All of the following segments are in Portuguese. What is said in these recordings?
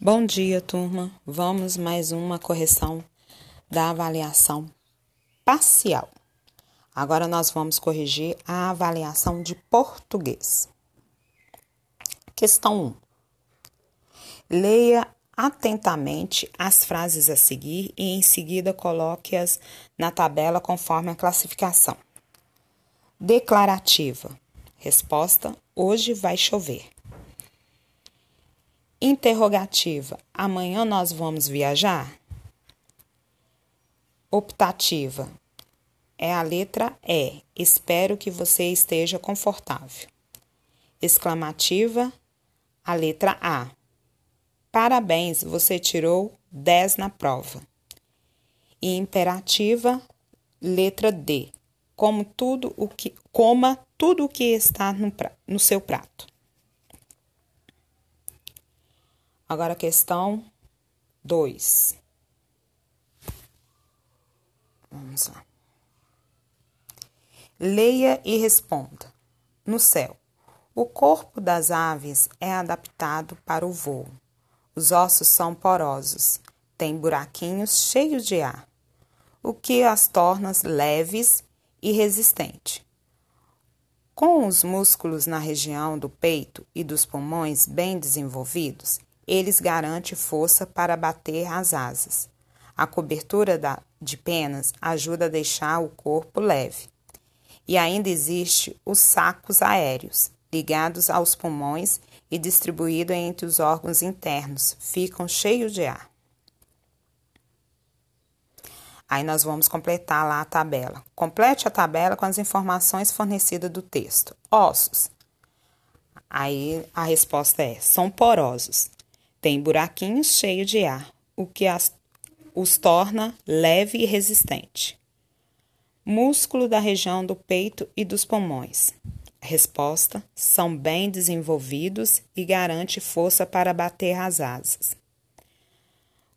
Bom dia, turma. Vamos mais uma correção da avaliação parcial. Agora nós vamos corrigir a avaliação de português. Questão 1. Leia atentamente as frases a seguir e em seguida coloque-as na tabela conforme a classificação. Declarativa. Resposta: Hoje vai chover. Interrogativa: Amanhã nós vamos viajar? Optativa: É a letra E. Espero que você esteja confortável. Exclamativa: A letra A. Parabéns, você tirou 10 na prova. E imperativa: letra D. Como tudo o que, coma tudo o que está no, no seu prato. Agora questão 2. Vamos lá. Leia e responda. No céu, o corpo das aves é adaptado para o voo. Os ossos são porosos, têm buraquinhos cheios de ar, o que as torna leves e resistentes. Com os músculos na região do peito e dos pulmões bem desenvolvidos, eles garantem força para bater as asas. A cobertura da, de penas ajuda a deixar o corpo leve. E ainda existe os sacos aéreos, ligados aos pulmões e distribuídos entre os órgãos internos, ficam cheios de ar. Aí nós vamos completar lá a tabela. Complete a tabela com as informações fornecidas do texto. Ossos. Aí a resposta é: são porosos. Tem buraquinhos cheios de ar, o que as, os torna leve e resistente. Músculo da região do peito e dos pulmões. Resposta: são bem desenvolvidos e garante força para bater as asas.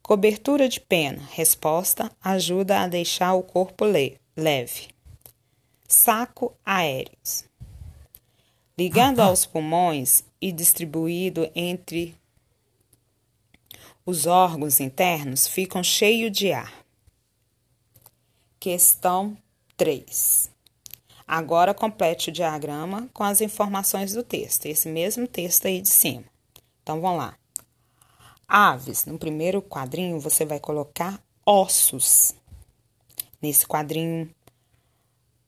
Cobertura de pena. Resposta: ajuda a deixar o corpo le leve. Saco aéreos. Ligando aos pulmões e distribuído entre os órgãos internos ficam cheios de ar. Questão 3. Agora complete o diagrama com as informações do texto, esse mesmo texto aí de cima. Então vamos lá. Aves, no primeiro quadrinho você vai colocar ossos. Nesse quadrinho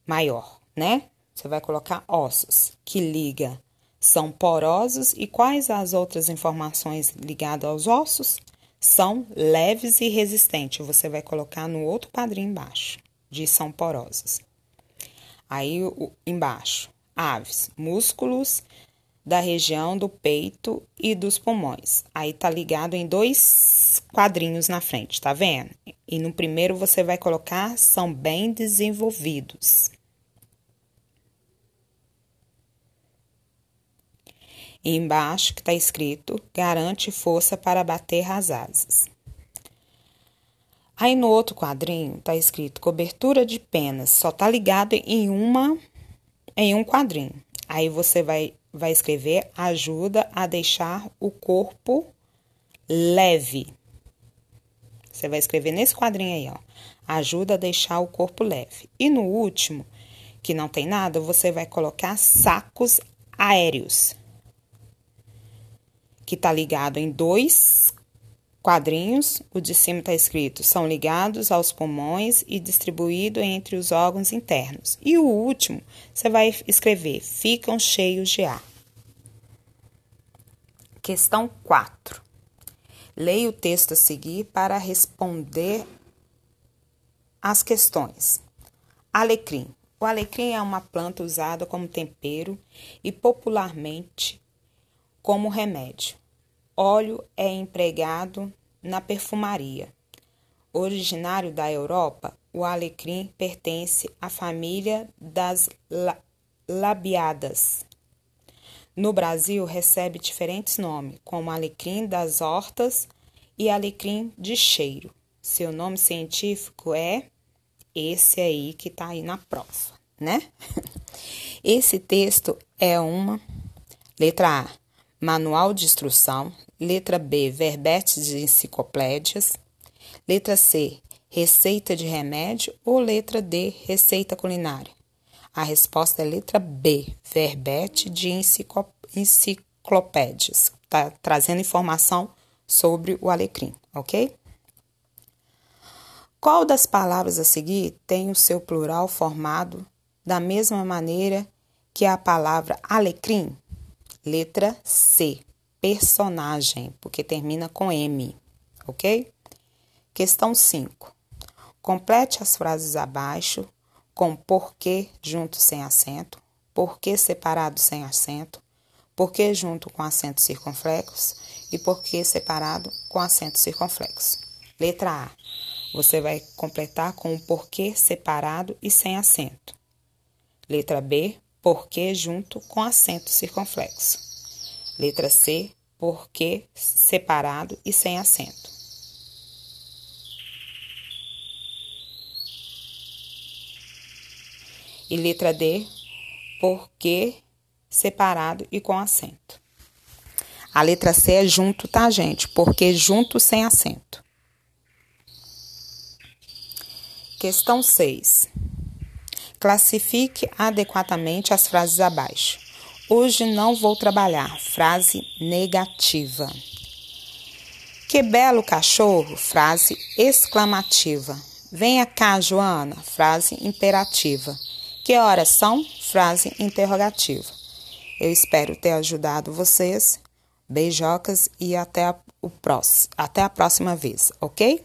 maior, né? Você vai colocar ossos, que liga são porosos e quais as outras informações ligadas aos ossos? São leves e resistentes. Você vai colocar no outro quadrinho embaixo, de são porosos. Aí embaixo, aves, músculos da região do peito e dos pulmões. Aí tá ligado em dois quadrinhos na frente, tá vendo? E no primeiro você vai colocar são bem desenvolvidos. E embaixo que está escrito garante força para bater as asas. Aí no outro quadrinho está escrito cobertura de penas, só tá ligado em uma em um quadrinho. Aí você vai vai escrever ajuda a deixar o corpo leve. Você vai escrever nesse quadrinho aí, ó. Ajuda a deixar o corpo leve. E no último, que não tem nada, você vai colocar sacos aéreos que está ligado em dois quadrinhos. O de cima está escrito: são ligados aos pulmões e distribuído entre os órgãos internos. E o último, você vai escrever: ficam cheios de ar. Questão 4. Leia o texto a seguir para responder as questões. Alecrim. O alecrim é uma planta usada como tempero e popularmente como remédio. Óleo é empregado na perfumaria. Originário da Europa, o alecrim pertence à família das labiadas. No Brasil, recebe diferentes nomes, como alecrim das hortas e alecrim de cheiro. Seu nome científico é esse aí que está aí na prova, né? Esse texto é uma letra A Manual de instrução. Letra B, verbetes de enciclopédias. Letra C, receita de remédio. Ou letra D, receita culinária? A resposta é letra B, verbete de enciclopédias. Tá trazendo informação sobre o alecrim, ok? Qual das palavras a seguir tem o seu plural formado da mesma maneira que a palavra alecrim? Letra C, personagem, porque termina com M, ok? Questão 5. Complete as frases abaixo com porquê junto sem acento, porquê separado sem acento, porquê junto com acento circunflexo e porquê separado com acento circunflexo. Letra A. Você vai completar com o porquê separado e sem acento. Letra B porquê junto com acento circunflexo. Letra C, porquê separado e sem acento. E letra D, porquê separado e com acento. A letra C é junto, tá, gente? Porque junto sem acento. Questão 6. Classifique adequadamente as frases abaixo. Hoje não vou trabalhar. Frase negativa. Que belo cachorro. Frase exclamativa. Venha cá, Joana. Frase imperativa. Que horas são? Frase interrogativa. Eu espero ter ajudado vocês. Beijocas e até a, o próximo, até a próxima vez, ok?